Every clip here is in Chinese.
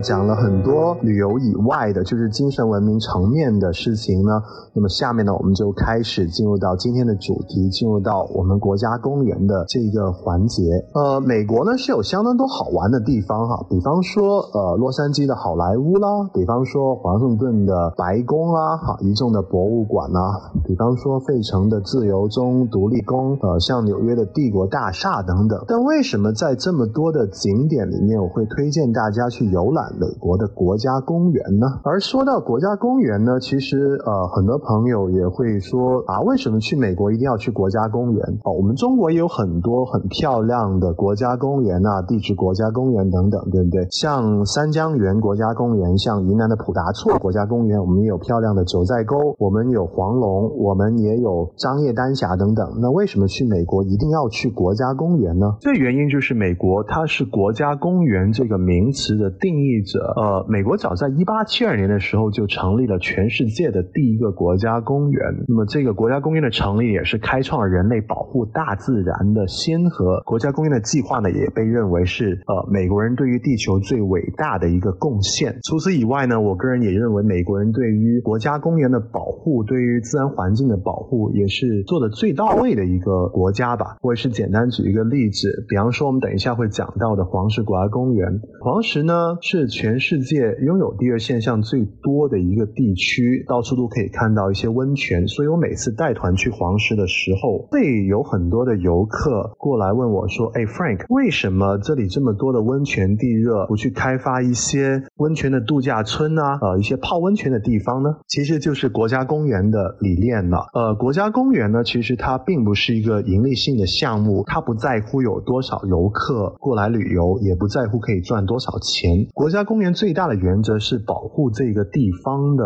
讲了很多旅游以外的，就是精神文明层面的事情呢。那么下面呢，我们就开始进入到今天的主题，进入到我们国家公园的这个环节。呃，美国呢是有相当多好玩的地方哈，比方说呃洛杉矶的好莱坞啦，比方说华盛顿的白宫啦，哈一众的博物馆呐，比方说费城的自由中独立宫，呃像纽约的帝国大厦等等。但为什么在这么多的景点里面，我会推荐大家去游览美国的国家公园呢？而说到国家公园呢，其实呃很多朋友也会说啊，为什么去美国一定要去国家公园？哦，我们中国也有很多很漂亮的国家公园啊，地质国家公园等等，对不对？像三江源国家公园，像云南的普达措国家公园，我们也有漂亮的九寨沟，我们有黄龙，我们也有张掖丹霞等等。那为什么去美国一定要去国家公园呢？这原因就是美国它是国家公园这个名词的定义者。呃，美国早在一八七二年的时候就成立了全世界的第一个国家公园。那么这个国家公园的成立也是开创了人类保护大自然的先河。国家公园的计划呢，也被认为是呃美国人对于地球最伟大的一个贡献。除此以外呢，我个人也认为美国人对于国家公园的保护，对于自然环境的保护，也是做的最到位的一个国家吧。我也是简单举一个例子。比方说，我们等一下会讲到的黄石国家公园，黄石呢是全世界拥有地热现象最多的一个地区，到处都可以看到一些温泉。所以我每次带团去黄石的时候，会有很多的游客过来问我说：“哎，Frank，为什么这里这么多的温泉地热，不去开发一些温泉的度假村啊？呃，一些泡温泉的地方呢？”其实就是国家公园的理念了。呃，国家公园呢，其实它并不是一个盈利性的项目，它不在乎有。多少游客过来旅游，也不在乎可以赚多少钱。国家家公园最大的原则是保护这个地方的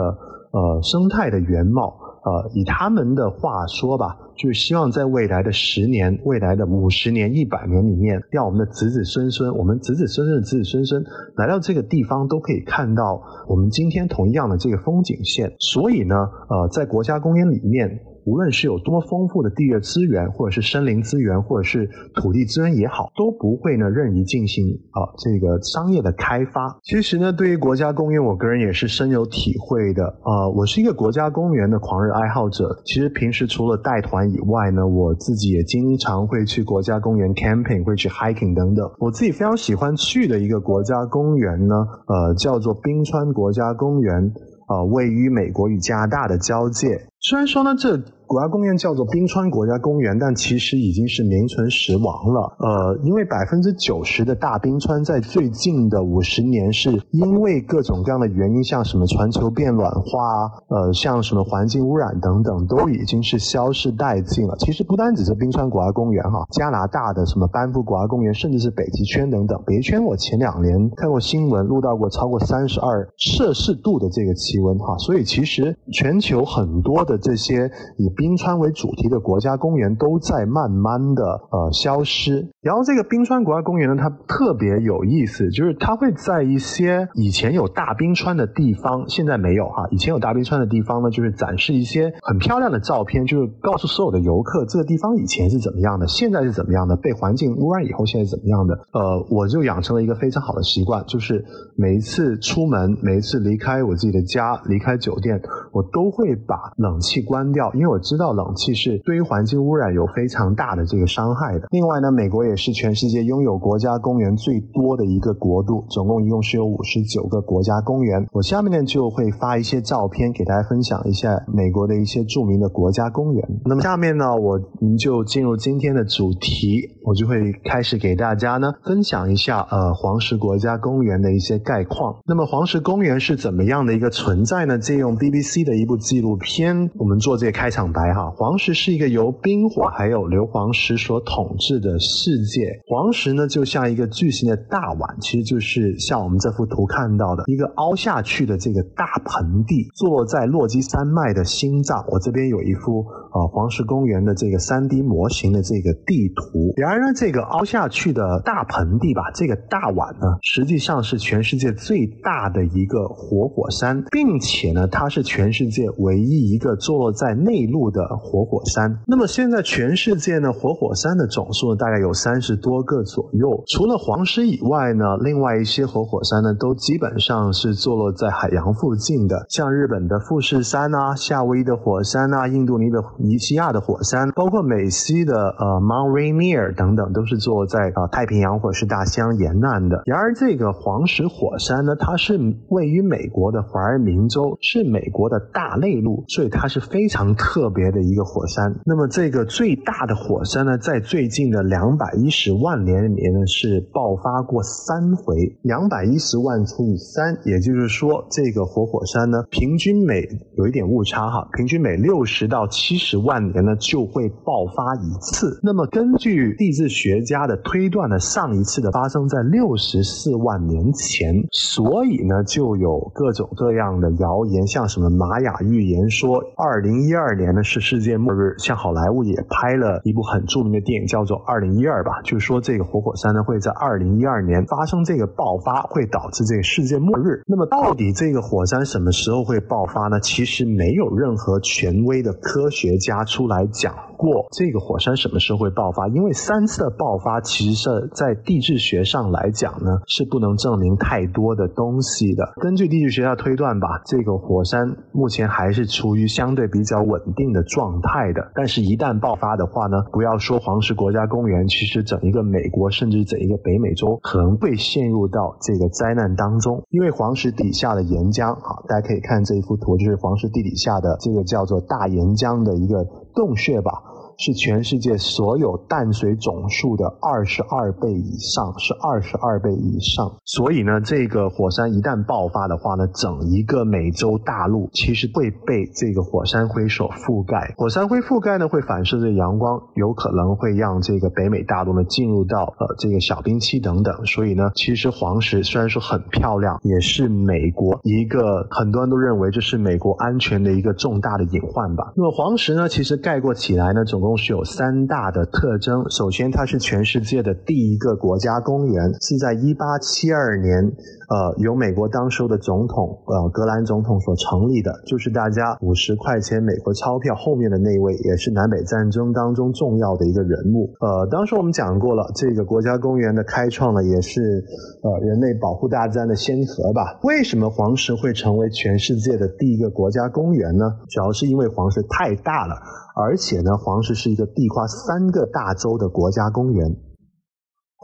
呃生态的原貌。呃，以他们的话说吧，就是希望在未来的十年、未来的五十年、一百年里面，让我们的子子孙孙，我们子子孙孙的子子孙孙来到这个地方，都可以看到我们今天同样的这个风景线。所以呢，呃，在国家公园里面。无论是有多丰富的地热资源，或者是森林资源，或者是土地资源也好，都不会呢任意进行啊这个商业的开发。其实呢，对于国家公园，我个人也是深有体会的啊。我是一个国家公园的狂热爱好者。其实平时除了带团以外呢，我自己也经常会去国家公园 camping，会去 hiking 等等。我自己非常喜欢去的一个国家公园呢，呃，叫做冰川国家公园，啊，位于美国与加拿大的交界。虽然说呢，这。国家公园叫做冰川国家公园，但其实已经是名存实亡了。呃，因为百分之九十的大冰川在最近的五十年，是因为各种各样的原因，像什么全球变暖化，呃，像什么环境污染等等，都已经是消失殆尽了。其实不单只是冰川国家公园哈，加拿大的什么班夫国家公园，甚至是北极圈等等。北极圈我前两年看过新闻，录到过超过三十二摄氏度的这个气温哈，所以其实全球很多的这些以冰川为主题的国家公园都在慢慢的呃消失。然后这个冰川国家公园呢，它特别有意思，就是它会在一些以前有大冰川的地方，现在没有哈。以前有大冰川的地方呢，就是展示一些很漂亮的照片，就是告诉所有的游客这个地方以前是怎么样的，现在是怎么样的，被环境污染以后现在是怎么样的。呃，我就养成了一个非常好的习惯，就是每一次出门，每一次离开我自己的家，离开酒店，我都会把冷气关掉，因为我知道冷气是对于环境污染有非常大的这个伤害的。另外呢，美国也。是全世界拥有国家公园最多的一个国度，总共一共是有五十九个国家公园。我下面呢就会发一些照片给大家分享一下美国的一些著名的国家公园。那么下面呢，我们就进入今天的主题，我就会开始给大家呢分享一下呃黄石国家公园的一些概况。那么黄石公园是怎么样的一个存在呢？借用 BBC 的一部纪录片，我们做这个开场白哈。黄石是一个由冰火还有硫磺石所统治的世。界黄石呢，就像一个巨型的大碗，其实就是像我们这幅图看到的一个凹下去的这个大盆地，坐落在落基山脉的心脏。我这边有一幅呃黄石公园的这个三 D 模型的这个地图。然而呢，这个凹下去的大盆地吧，这个大碗呢，实际上是全世界最大的一个活火山，并且呢，它是全世界唯一一个坐落在内陆的活火山。那么现在全世界呢，活火山的总数呢大概有三十多个左右。除了黄石以外呢，另外一些活火山呢，都基本上是坐落在海洋附近的，像日本的富士山啊、夏威夷的火山啊、印度尼的尼西亚的火山，包括美西的呃 Mount Rainier 等等，都是坐落在啊太平洋或者是大西洋沿岸的。然而这个黄石火山呢，它是位于美国的华尔明州，是美国的大内陆，所以它它是非常特别的一个火山。那么这个最大的火山呢，在最近的两百一十万年里面呢，是爆发过三回。两百一十万除以三，也就是说，这个活火山呢，平均每有一点误差哈，平均每六十到七十万年呢就会爆发一次。那么根据地质学家的推断呢，上一次的发生在六十四万年前，所以呢，就有各种各样的谣言，像什么玛雅预言说二零一二年呢是世界末日，像好莱坞也拍了一部很著名的电影叫做《二零一二》吧，就是说这个活火山呢会在二零一二年发生这个爆发，会导致这个世界末日。那么到底这个火山什么时候会爆发呢？其实没有任何权威的科学家出来讲。过这个火山什么时候会爆发？因为三次的爆发，其实是在地质学上来讲呢，是不能证明太多的东西的。根据地质学家推断吧，这个火山目前还是处于相对比较稳定的状态的。但是，一旦爆发的话呢，不要说黄石国家公园，其实整一个美国，甚至整一个北美洲，可能会陷入到这个灾难当中。因为黄石底下的岩浆，好，大家可以看这一幅图，就是黄石地底下的这个叫做大岩浆的一个洞穴吧。是全世界所有淡水总数的二十二倍以上，是二十二倍以上。所以呢，这个火山一旦爆发的话呢，整一个美洲大陆其实会被这个火山灰所覆盖。火山灰覆盖呢，会反射着阳光，有可能会让这个北美大陆呢进入到呃这个小冰期等等。所以呢，其实黄石虽然说很漂亮，也是美国一个很多人都认为这是美国安全的一个重大的隐患吧。那么黄石呢，其实概括起来呢，总共是有三大的特征。首先，它是全世界的第一个国家公园，是在一八七二年。呃，由美国当时的总统，呃，格兰总统所成立的，就是大家五十块钱美国钞票后面的那位，也是南北战争当中重要的一个人物。呃，当时我们讲过了，这个国家公园的开创呢，也是呃人类保护大自然的先河吧。为什么黄石会成为全世界的第一个国家公园呢？主要是因为黄石太大了，而且呢，黄石是一个地跨三个大洲的国家公园。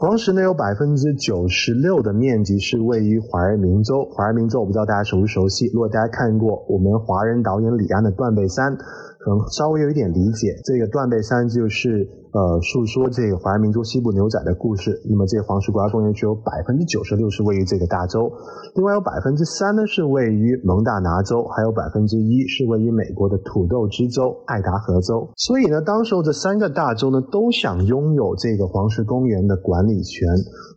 黄石呢有百分之九十六的面积是位于华尔明州。华尔明州我不知道大家熟不熟悉，如果大家看过我们华人导演李安的《断背山》，可能稍微有一点理解。这个断背山就是。呃，诉说这个华人民族西部牛仔的故事。那么，这个黄石国家公园只有百分之九十六是位于这个大洲，另外有百分之三呢是位于蒙大拿州，还有百分之一是位于美国的土豆之州爱达荷州。所以呢，当时候这三个大洲呢都想拥有这个黄石公园的管理权。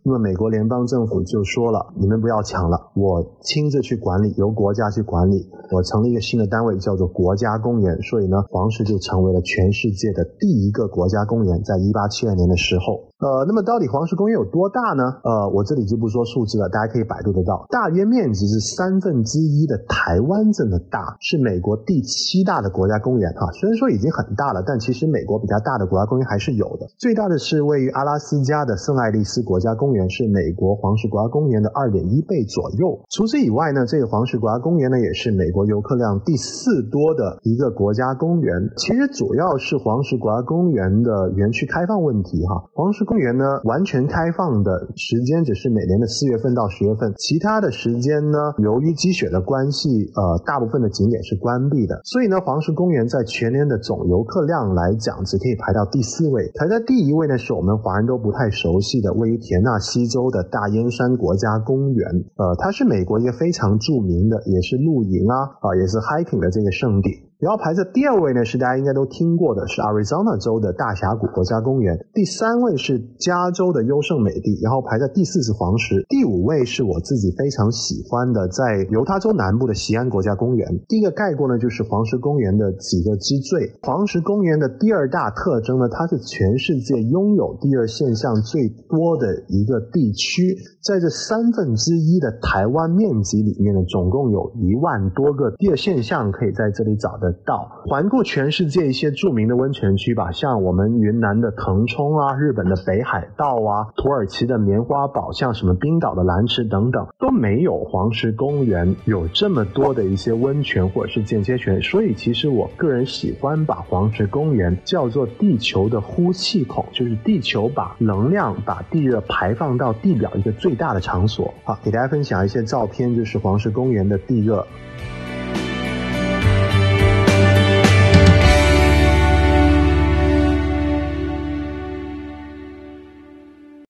那么，美国联邦政府就说了：“你们不要抢了，我亲自去管理，由国家去管理。我成立一个新的单位，叫做国家公园。所以呢，黄石就成为了全世界的第一个国家公园。在一八七二年的时候。呃，那么到底黄石公园有多大呢？呃，我这里就不说数字了，大家可以百度得到。大约面积是三分之一的台湾这么大，是美国第七大的国家公园啊。虽然说已经很大了，但其实美国比较大的国家公园还是有的。最大的是位于阿拉斯加的圣爱丽丝国家公园，是美国黄石国家公园的二点一倍左右。除此以外呢，这个黄石国家公园呢，也是美国游客量第四多的一个国家公园。其实主要是黄石国家公园的园区开放问题哈，黄石。公园呢，完全开放的时间只是每年的四月份到十月份，其他的时间呢，由于积雪的关系，呃，大部分的景点是关闭的。所以呢，黄石公园在全年的总游客量来讲，只可以排到第四位。排在第一位呢，是我们华人都不太熟悉的位于田纳西州的大燕山国家公园。呃，它是美国一个非常著名的，也是露营啊，啊，也是 hiking 的这个圣地。然后排在第二位呢，是大家应该都听过的，是 Arizona 州的大峡谷国家公园。第三位是加州的优胜美地。然后排在第四是黄石。第五位是我自己非常喜欢的，在犹他州南部的西安国家公园。第一个概括呢，就是黄石公园的几个之最。黄石公园的第二大特征呢，它是全世界拥有第二现象最多的一个地区。在这三分之一的台湾面积里面呢，总共有一万多个第二现象可以在这里找的。到。环顾全世界一些著名的温泉区吧，像我们云南的腾冲啊，日本的北海道啊，土耳其的棉花堡，像什么冰岛的蓝池等等，都没有黄石公园有这么多的一些温泉或者是间歇泉。所以，其实我个人喜欢把黄石公园叫做地球的呼气孔，就是地球把能量、把地热排放到地表一个最大的场所。好，给大家分享一些照片，就是黄石公园的地热。